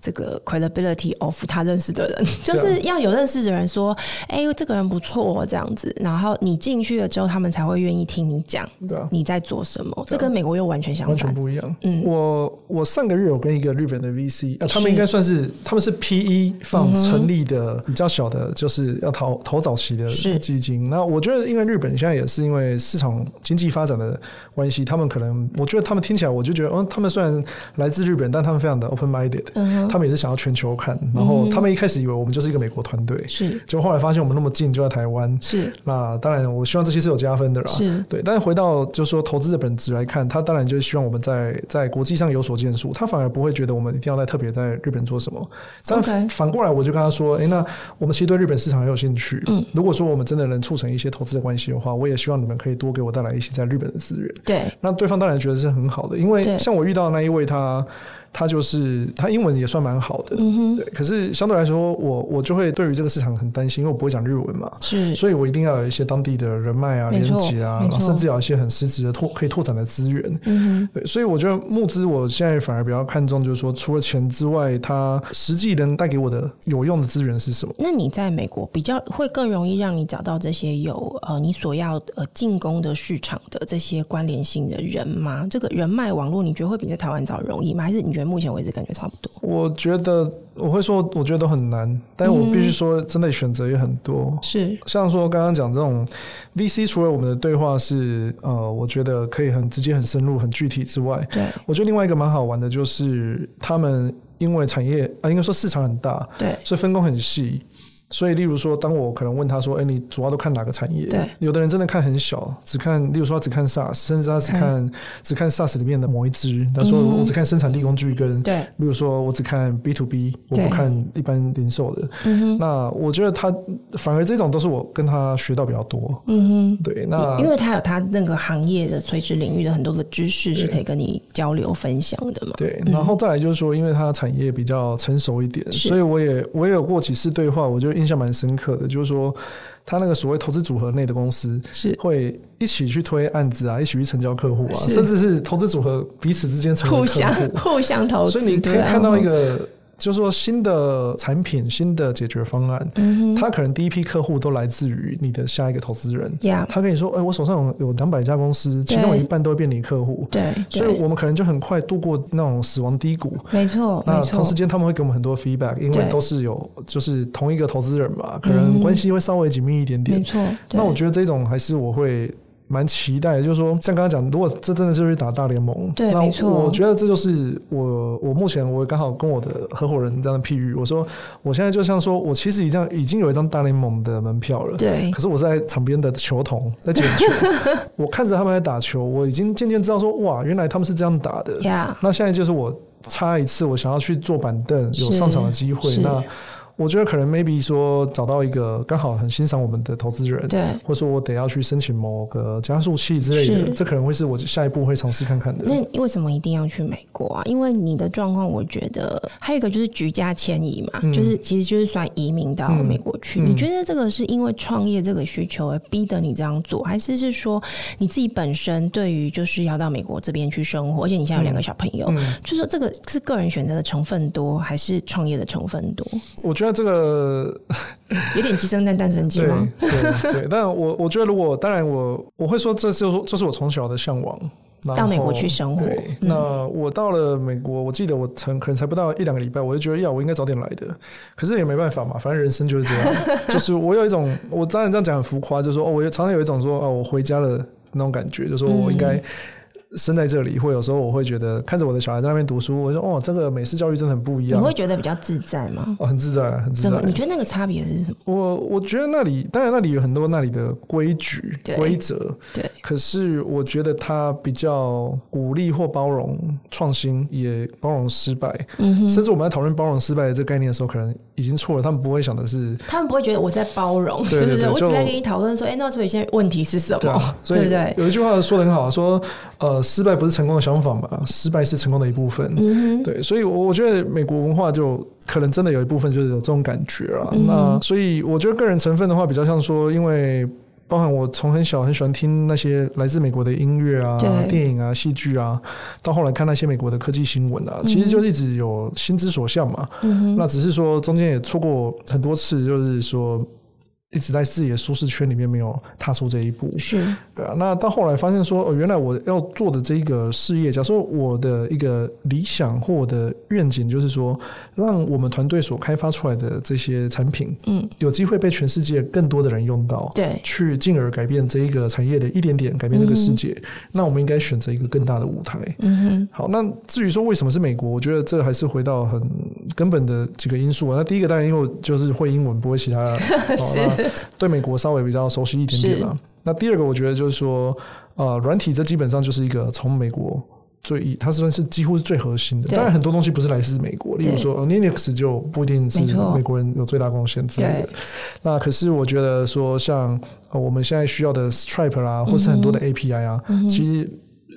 这个 credibility of 他认识的人，就是要有认识的人说，哎、欸，这个人不错哦这样子，然后你进去了之后，他们才会愿意听你讲，对啊，你在做什么，这跟美国又完全相反，完全不一样。嗯，我我上个月有跟一个日本的 VC，啊，他们应该算是他们是 PE 放成立的比较小的，就是要投投早期的。基金，那我觉得，因为日本现在也是因为市场经济发展的关系，他们可能，我觉得他们听起来，我就觉得，嗯，他们虽然来自日本，但他们非常的 open minded，嗯，他们也是想要全球看。然后他们一开始以为我们就是一个美国团队，是，结果后来发现我们那么近，就在台湾，是。那当然，我希望这些是有加分的啦，是对。但是回到就是说投资的本质来看，他当然就是希望我们在在国际上有所建树，他反而不会觉得我们一定要在特别在日本做什么。但反过来，我就跟他说，哎、欸，那我们其实对日本市场很有兴趣，嗯，如果说我们真的能促成一些投资的关系的话，我也希望你们可以多给我带来一些在日本的资源。对，那对方当然觉得是很好的，因为像我遇到的那一位他。他就是他英文也算蛮好的，嗯哼，对。可是相对来说，我我就会对于这个市场很担心，因为我不会讲日文嘛，是。所以我一定要有一些当地的人脉啊、连接啊，甚至有一些很实质的拓可以拓展的资源，嗯哼。对，所以我觉得募资，我现在反而比较看重，就是说除了钱之外，它实际能带给我的有用的资源是什么？那你在美国比较会更容易让你找到这些有呃你所要呃进攻的市场的这些关联性的人吗？这个人脉网络，你觉得会比在台湾找容易吗？还是你觉得？目前为止感觉差不多。我觉得我会说，我觉得都很难，但是我必须说，真的选择也很多。是、嗯、像说刚刚讲这种 VC，除了我们的对话是呃，我觉得可以很直接、很深入、很具体之外，对，我觉得另外一个蛮好玩的就是他们因为产业啊，应该说市场很大，对，所以分工很细。所以，例如说，当我可能问他说：“哎、欸，你主要都看哪个产业？”对，有的人真的看很小，只看，例如说，他只看 SaaS，甚至他只看只看 SaaS 里面的某一支。他说：“我只看生产力工具跟对，例如说我只看 B to B，我不看一般零售的。”嗯哼，那我觉得他反而这种都是我跟他学到比较多。嗯哼，对，那因为他有他那个行业的垂直领域的很多的知识是可以跟你交流分享的嘛。对，然后再来就是说，因为他产业比较成熟一点，所以我也我也有过几次对话，我就。印象蛮深刻的，就是说，他那个所谓投资组合内的公司是。会一起去推案子啊，一起去成交客户啊，甚至是投资组合彼此之间成互相投资，所以你可以看到一个。就是说，新的产品、新的解决方案，嗯，他可能第一批客户都来自于你的下一个投资人。他跟你说：“哎、欸，我手上有有两百家公司，其中有一半都会变你客户。”对，所以我们可能就很快度过那种死亡低谷。没错，那同时间他们会给我们很多 feedback，因为都是有就是同一个投资人嘛，可能关系会稍微紧密一点点。没错，那我觉得这种还是我会。蛮期待的，就是说，像刚刚讲，如果这真的就是打大联盟，对，没错，我觉得这就是我，我目前我刚好跟我的合伙人这样的譬喻，我说，我现在就像说，我其实已经已经有一张大联盟的门票了，对，可是我在场边的球童在捡球，我看着他们在打球，我已经渐渐知道说，哇，原来他们是这样打的.那现在就是我差一次，我想要去坐板凳，有上场的机会，那。我觉得可能 maybe 说找到一个刚好很欣赏我们的投资人，对，或者说我得要去申请某个加速器之类的，这可能会是我下一步会尝试看看的。那为什么一定要去美国啊？因为你的状况，我觉得还有一个就是举家迁移嘛，嗯、就是其实就是算移民到美国去。嗯、你觉得这个是因为创业这个需求而逼得你这样做，还是是说你自己本身对于就是要到美国这边去生活，而且你现在有两个小朋友，就是说这个是个人选择的成分多，还是创业的成分多？我觉得这个 有点鸡生蛋，蛋生鸡吗？对 但我我觉得如果当然我我会说，这是这是我从小的向往。到美国去生活。对，那我到了美国，我记得我曾可能才不到一两个礼拜，我就觉得呀，我应该早点来的。可是也没办法嘛，反正人生就是这样。就是我有一种，我当然这样讲很浮夸，就是说，哦，我常常有一种说，哦，我回家了那种感觉，就是说我应该。生在这里，或有时候我会觉得看着我的小孩在那边读书，我说哦，这个美式教育真的很不一样。你会觉得比较自在吗？哦，很自在，很自在。你觉得那个差别是什么？我我觉得那里当然那里有很多那里的规矩规则，对。可是我觉得他比较鼓励或包容创新，也包容失败。嗯哼。甚至我们在讨论包容失败的这个概念的时候，可能已经错了。他们不会想的是，他们不会觉得我在包容，对不对？我只在跟你讨论说，哎，那所以现在问题是什么？对 不对？有一句话说得很好，说呃。失败不是成功的想法嘛？失败是成功的一部分。嗯、哼对，所以，我我觉得美国文化就可能真的有一部分就是有这种感觉啊。嗯、那所以，我觉得个人成分的话，比较像说，因为包含我从很小很喜欢听那些来自美国的音乐啊、电影啊、戏剧啊，到后来看那些美国的科技新闻啊，其实就一直有心之所向嘛。嗯、那只是说中间也错过很多次，就是说。一直在自己的舒适圈里面没有踏出这一步，是，对啊。那到后来发现说，哦，原来我要做的这个事业，假如说我的一个理想或我的愿景，就是说，让我们团队所开发出来的这些产品，嗯，有机会被全世界更多的人用到，对，去进而改变这一个产业的一点点，改变这个世界。嗯、那我们应该选择一个更大的舞台。嗯哼。好，那至于说为什么是美国，我觉得这还是回到很根本的几个因素啊。那第一个当然因为就是会英文，不会其他。是。对美国稍微比较熟悉一点点了。那第二个，我觉得就是说，呃，软体这基本上就是一个从美国最，它算是几乎是最核心的。对当然，很多东西不是来自美国，例如说对 Linux 就不一定是美国人有最大贡献之类的。那可是我觉得说，像我们现在需要的 Stripe 啦，或是很多的 API 啊，嗯、其实。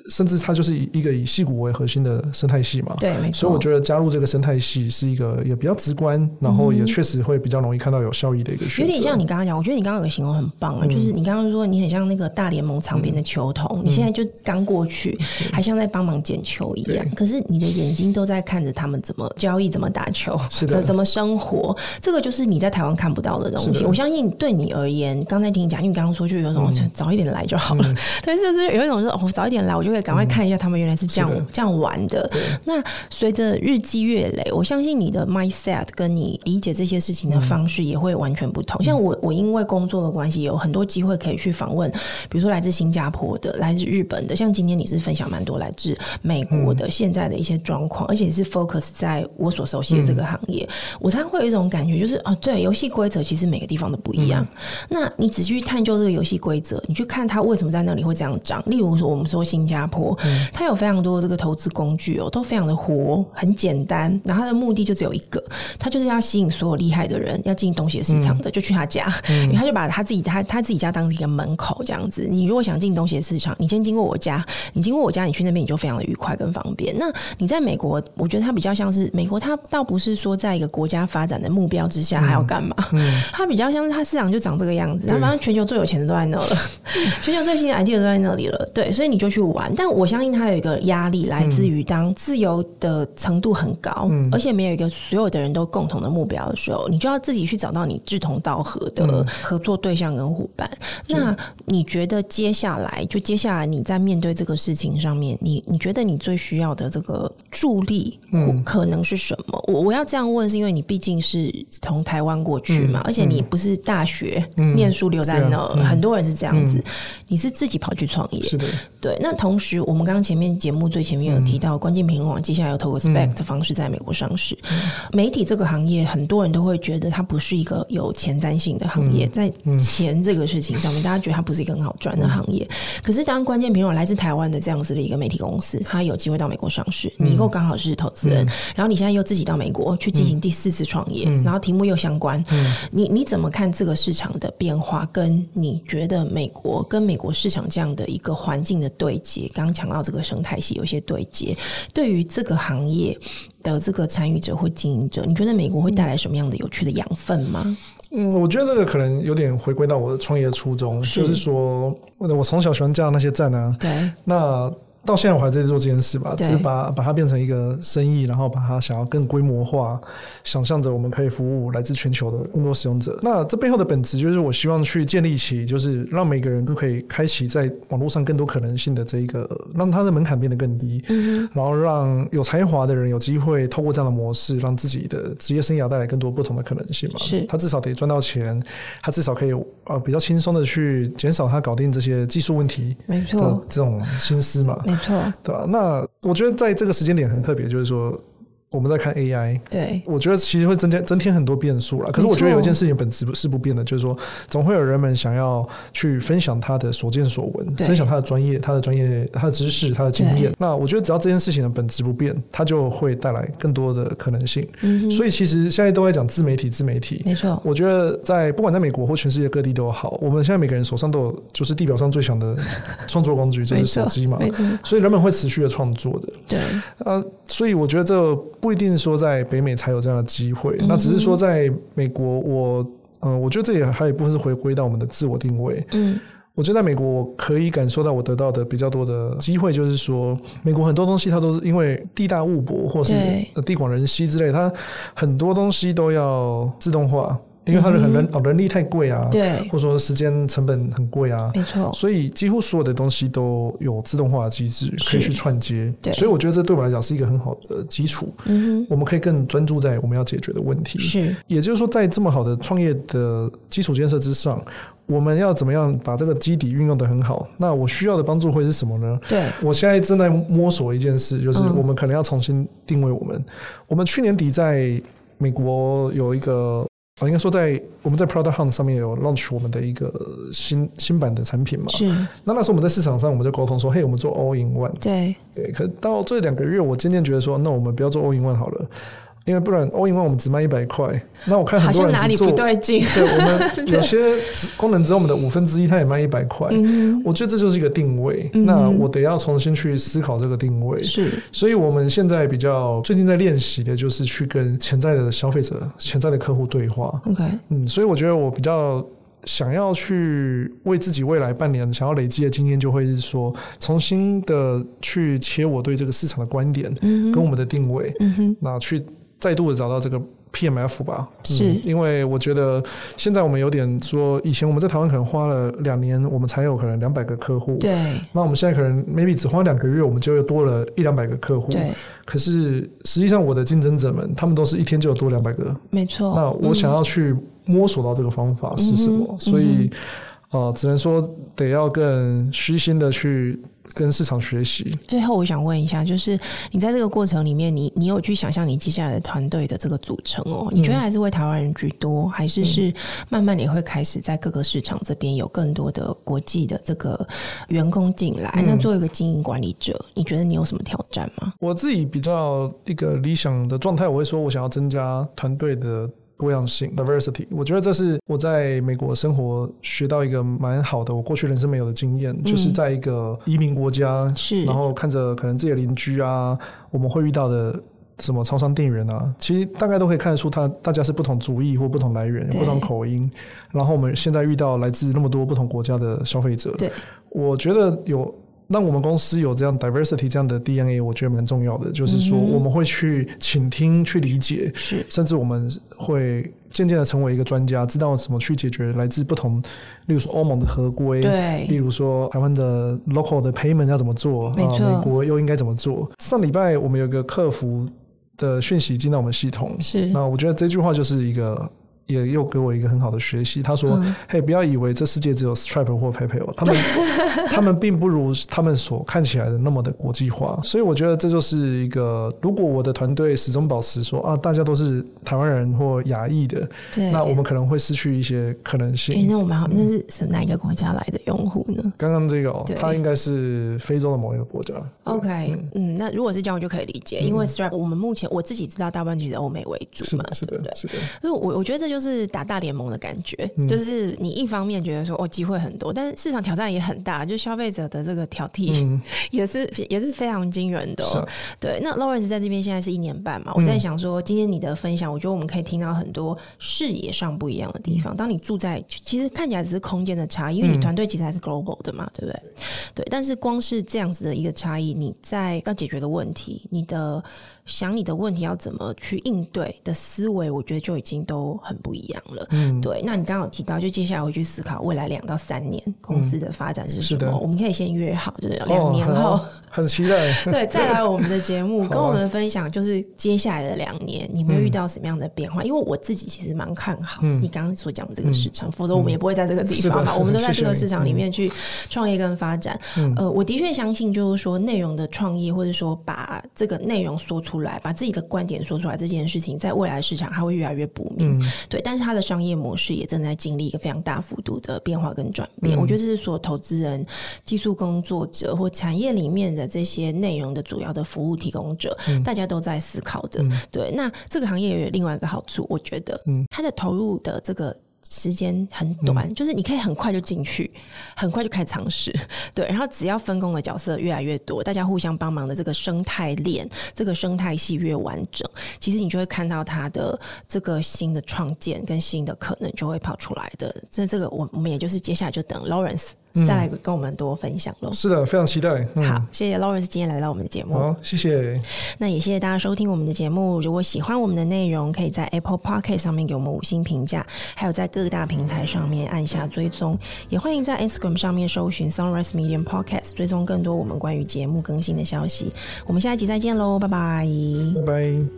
甚至它就是一个以戏骨为核心的生态系嘛，对，没错。所以我觉得加入这个生态系是一个也比较直观，然后也确实会比较容易看到有效益的一个选择。有点像你刚刚讲，我觉得你刚刚有个形容很棒啊，嗯、就是你刚刚说你很像那个大联盟场边的球童，嗯、你现在就刚过去，嗯、还像在帮忙捡球一样。可是你的眼睛都在看着他们怎么交易、怎么打球、怎的。怎么生活，这个就是你在台湾看不到的东西。我相信对你而言，刚才听你讲，因为你刚刚说就有种早一点来就好了，嗯、但是就是有一种说哦，早一点来我就会赶快看一下他们。原来是这样是这样玩的。那随着日积月累，我相信你的 mindset 跟你理解这些事情的方式也会完全不同。嗯、像我，我因为工作的关系，有很多机会可以去访问，比如说来自新加坡的、来自日本的。像今天你是分享蛮多来自美国的现在的一些状况，嗯、而且是 focus 在我所熟悉的这个行业。嗯、我才会有一种感觉，就是哦，对，游戏规则其实每个地方都不一样。嗯、那你仔细去探究这个游戏规则，你去看它为什么在那里会这样涨。例如说，我们说新加坡，嗯、它有非常多这个投资工具哦，都非常的活，很简单。然后它的目的就只有一个，它就是要吸引所有厉害的人要进东协市场的，嗯、就去他家，嗯、因为他就把他自己他他自己家当成一个门口这样子。你如果想进东协市场，你先经过我家，你经过我家，你去那边你就非常的愉快跟方便。那你在美国，我觉得它比较像是美国，它倒不是说在一个国家发展的目标之下还要干嘛，嗯、它比较像是它市场就长这个样子，它反正全球最有钱的都在那了，全球最新的 idea 都在那里了，对，所以你就去玩。但我相信他有一个压。力来自于当自由的程度很高，嗯、而且没有一个所有的人都共同的目标的时候，你就要自己去找到你志同道合的合作对象跟伙伴。嗯、那你觉得接下来，就接下来你在面对这个事情上面，你你觉得你最需要的这个助力，可能是什么？嗯、我我要这样问，是因为你毕竟是从台湾过去嘛，嗯、而且你不是大学念书留在那，嗯、很多人是这样子，嗯、你是自己跑去创业，是的，对。那同时。就是我们刚刚前面节目最前面有提到，关键评论网接下来要透过 SPAC 的方式在美国上市。嗯、媒体这个行业，很多人都会觉得它不是一个有前瞻性的行业，在钱这个事情上面，大家觉得它不是一个很好赚的行业。可是当关键评论网来自台湾的这样子的一个媒体公司，它有机会到美国上市，你以后刚好是投资人，然后你现在又自己到美国去进行第四次创业，然后题目又相关，你你怎么看这个市场的变化？跟你觉得美国跟美国市场这样的一个环境的对接，刚刚讲到这个生态系有些对接，对于这个行业的这个参与者或经营者，你觉得美国会带来什么样的有趣的养分吗？嗯，我觉得这个可能有点回归到我的创业初衷，是就是说，我从小喜欢加那些赞啊，对，那。到现在我还在做这件事吧，只是把把它变成一个生意，然后把它想要更规模化，想象着我们可以服务来自全球的更多使用者。那这背后的本质就是我希望去建立起，就是让每个人都可以开启在网络上更多可能性的这一个，让他的门槛变得更低，嗯，然后让有才华的人有机会透过这样的模式，让自己的职业生涯带来更多不同的可能性嘛。是，他至少得赚到钱，他至少可以呃比较轻松的去减少他搞定这些技术问题，没错，这种心思嘛。没错，对吧？那我觉得在这个时间点很特别，就是说。我们在看 AI，对，我觉得其实会增加增添很多变数了。可是我觉得有一件事情本质是不变的，就是说总会有人们想要去分享他的所见所闻，分享他的专业、他的专业、他的知识、他的经验。那我觉得只要这件事情的本质不变，它就会带来更多的可能性。嗯，所以其实现在都在讲自媒体，自媒体，没错。我觉得在不管在美国或全世界各地都好，我们现在每个人手上都有就是地表上最强的创作工具，就是手机嘛。所以人们会持续的创作的。对。啊，所以我觉得这。不一定是说在北美才有这样的机会，那只是说在美国，我嗯，我觉得这也还有一部分是回归到我们的自我定位。嗯，我觉得在美国，我可以感受到我得到的比较多的机会，就是说，美国很多东西它都是因为地大物博，或是地广人稀之类，它很多东西都要自动化。因为它的人人哦人力太贵啊，对，或者说时间成本很贵啊，没错，所以几乎所有的东西都有自动化的机制可以去串接，对，所以我觉得这对我来讲是一个很好的基础。嗯哼，我们可以更专注在我们要解决的问题。是，也就是说，在这么好的创业的基础建设之上，我们要怎么样把这个基底运用得很好？那我需要的帮助会是什么呢？对，我现在正在摸索一件事，就是我们可能要重新定位我们。我们去年底在美国有一个。啊，应该说在我们在 Product Hunt 上面有 launch 我们的一个新新版的产品嘛？是。那那时候我们在市场上，我们就沟通说，嘿，我们做 All in One。对。对。可到这两个月，我渐渐觉得说，那我们不要做 All in One 好了。因为不然，all in one 我们只卖一百块，那我看很多人只做，哪里不对劲？对，我们 有些功能只有我们的五分之一，它也卖一百块。我觉得这就是一个定位。那我得要重新去思考这个定位。是，所以我们现在比较最近在练习的就是去跟潜在的消费者、潜在的客户对话。OK，嗯，所以我觉得我比较想要去为自己未来半年想要累积的经验，就会是说重新的去切我对这个市场的观点，跟我们的定位，那去。再度的找到这个 PMF 吧，是、嗯，因为我觉得现在我们有点说，以前我们在台湾可能花了两年，我们才有可能两百个客户，对，那我们现在可能 maybe 只花两个月，我们就又多了一两百个客户，对。可是实际上我的竞争者们，他们都是一天就有多两百个，没错。那我想要去摸索到这个方法是什么，嗯、所以啊、呃，只能说得要更虚心的去。跟市场学习。最后，我想问一下，就是你在这个过程里面，你你有去想象你接下来的团队的这个组成哦？你觉得还是为台湾人居多，还是是慢慢你会开始在各个市场这边有更多的国际的这个员工进来？那作为一个经营管理者，你觉得你有什么挑战吗？我自己比较一个理想的状态，我会说我想要增加团队的。多样性 （diversity），我觉得这是我在美国生活学到一个蛮好的，我过去人生没有的经验，嗯，就是在一个移民国家，是，然后看着可能自己的邻居啊，我们会遇到的什么超商店员啊，其实大概都可以看得出他大家是不同族裔或不同来源、不同口音，然后我们现在遇到来自那么多不同国家的消费者，对，我觉得有。让我们公司有这样 diversity 这样的 DNA，我觉得蛮重要的。就是说，我们会去倾听、去理解，是，甚至我们会渐渐的成为一个专家，知道怎么去解决来自不同，例如说欧盟的合规，对，例如说台湾的 local 的 payment 要怎么做，没错，美国又应该怎么做。上礼拜我们有个客服的讯息进到我们系统，是，那我觉得这句话就是一个。也又给我一个很好的学习。他说：“嗯、嘿，不要以为这世界只有 Stripe 或 PayPal，他们 他们并不如他们所看起来的那么的国际化。”所以我觉得这就是一个，如果我的团队始终保持说啊，大家都是台湾人或亚裔的，对，那我们可能会失去一些可能性。欸、那我们好，那是是哪一个国家来的用户呢？刚刚这个、哦，他应该是非洲的某一个国家。OK，嗯，嗯，那如果是这样，我就可以理解，因为 Stripe 我们目前我自己知道，大部分其实欧美为主嘛，是的，对不对？是的。所以我我觉得这就是打大联盟的感觉，嗯、就是你一方面觉得说哦机会很多，但是市场挑战也很大，就消费者的这个挑剔、嗯、也是也是非常惊人的、对，那 Lawrence 在这边现在是一年半嘛，我在想说，今天你的分享，我觉得我们可以听到很多视野上不一样的地方。当你住在，其实看起来只是空间的差异，因为你团队其实还是 global 的嘛，对不对？对，但是光是这样子的一个差异，你在要解决的问题，你的。想你的问题要怎么去应对的思维，我觉得就已经都很不一样了。嗯，对。那你刚刚有提到，就接下来回去思考未来两到三年公司的发展是什么？嗯、是的，我们可以先约好，就是两年后、哦很，很期待。对，再来我们的节目，跟我们分享，就是接下来的两年，你们遇到什么样的变化？嗯、因为我自己其实蛮看好你刚刚所讲的这个市场，嗯、否则我们也不会在这个地方嘛。我们都在这个市场里面去创业跟发展。嗯、呃，我的确相信，就是说内容的创业，或者说把这个内容说出。出来，把自己的观点说出来，这件事情在未来的市场它会越来越不明，嗯、对。但是它的商业模式也正在经历一个非常大幅度的变化跟转变。嗯、我觉得这是所有投资人、技术工作者或产业里面的这些内容的主要的服务提供者，嗯、大家都在思考的。嗯、对，那这个行业也有另外一个好处，我觉得，它的投入的这个。时间很短，嗯、就是你可以很快就进去，很快就开始尝试，对。然后只要分工的角色越来越多，大家互相帮忙的这个生态链，这个生态系越完整，其实你就会看到它的这个新的创建跟新的可能就会跑出来的。这这个我我们也就是接下来就等 Lawrence。再来跟我们多分享喽。是的，非常期待。嗯、好，谢谢 Lawrence 今天来到我们的节目。好，谢谢。那也谢谢大家收听我们的节目。如果喜欢我们的内容，可以在 Apple Podcast 上面给我们五星评价，还有在各大平台上面按下追踪。也欢迎在 Instagram 上面搜寻 Sunrise Medium Podcast，追踪更多我们关于节目更新的消息。我们下一集再见喽，拜拜。拜拜。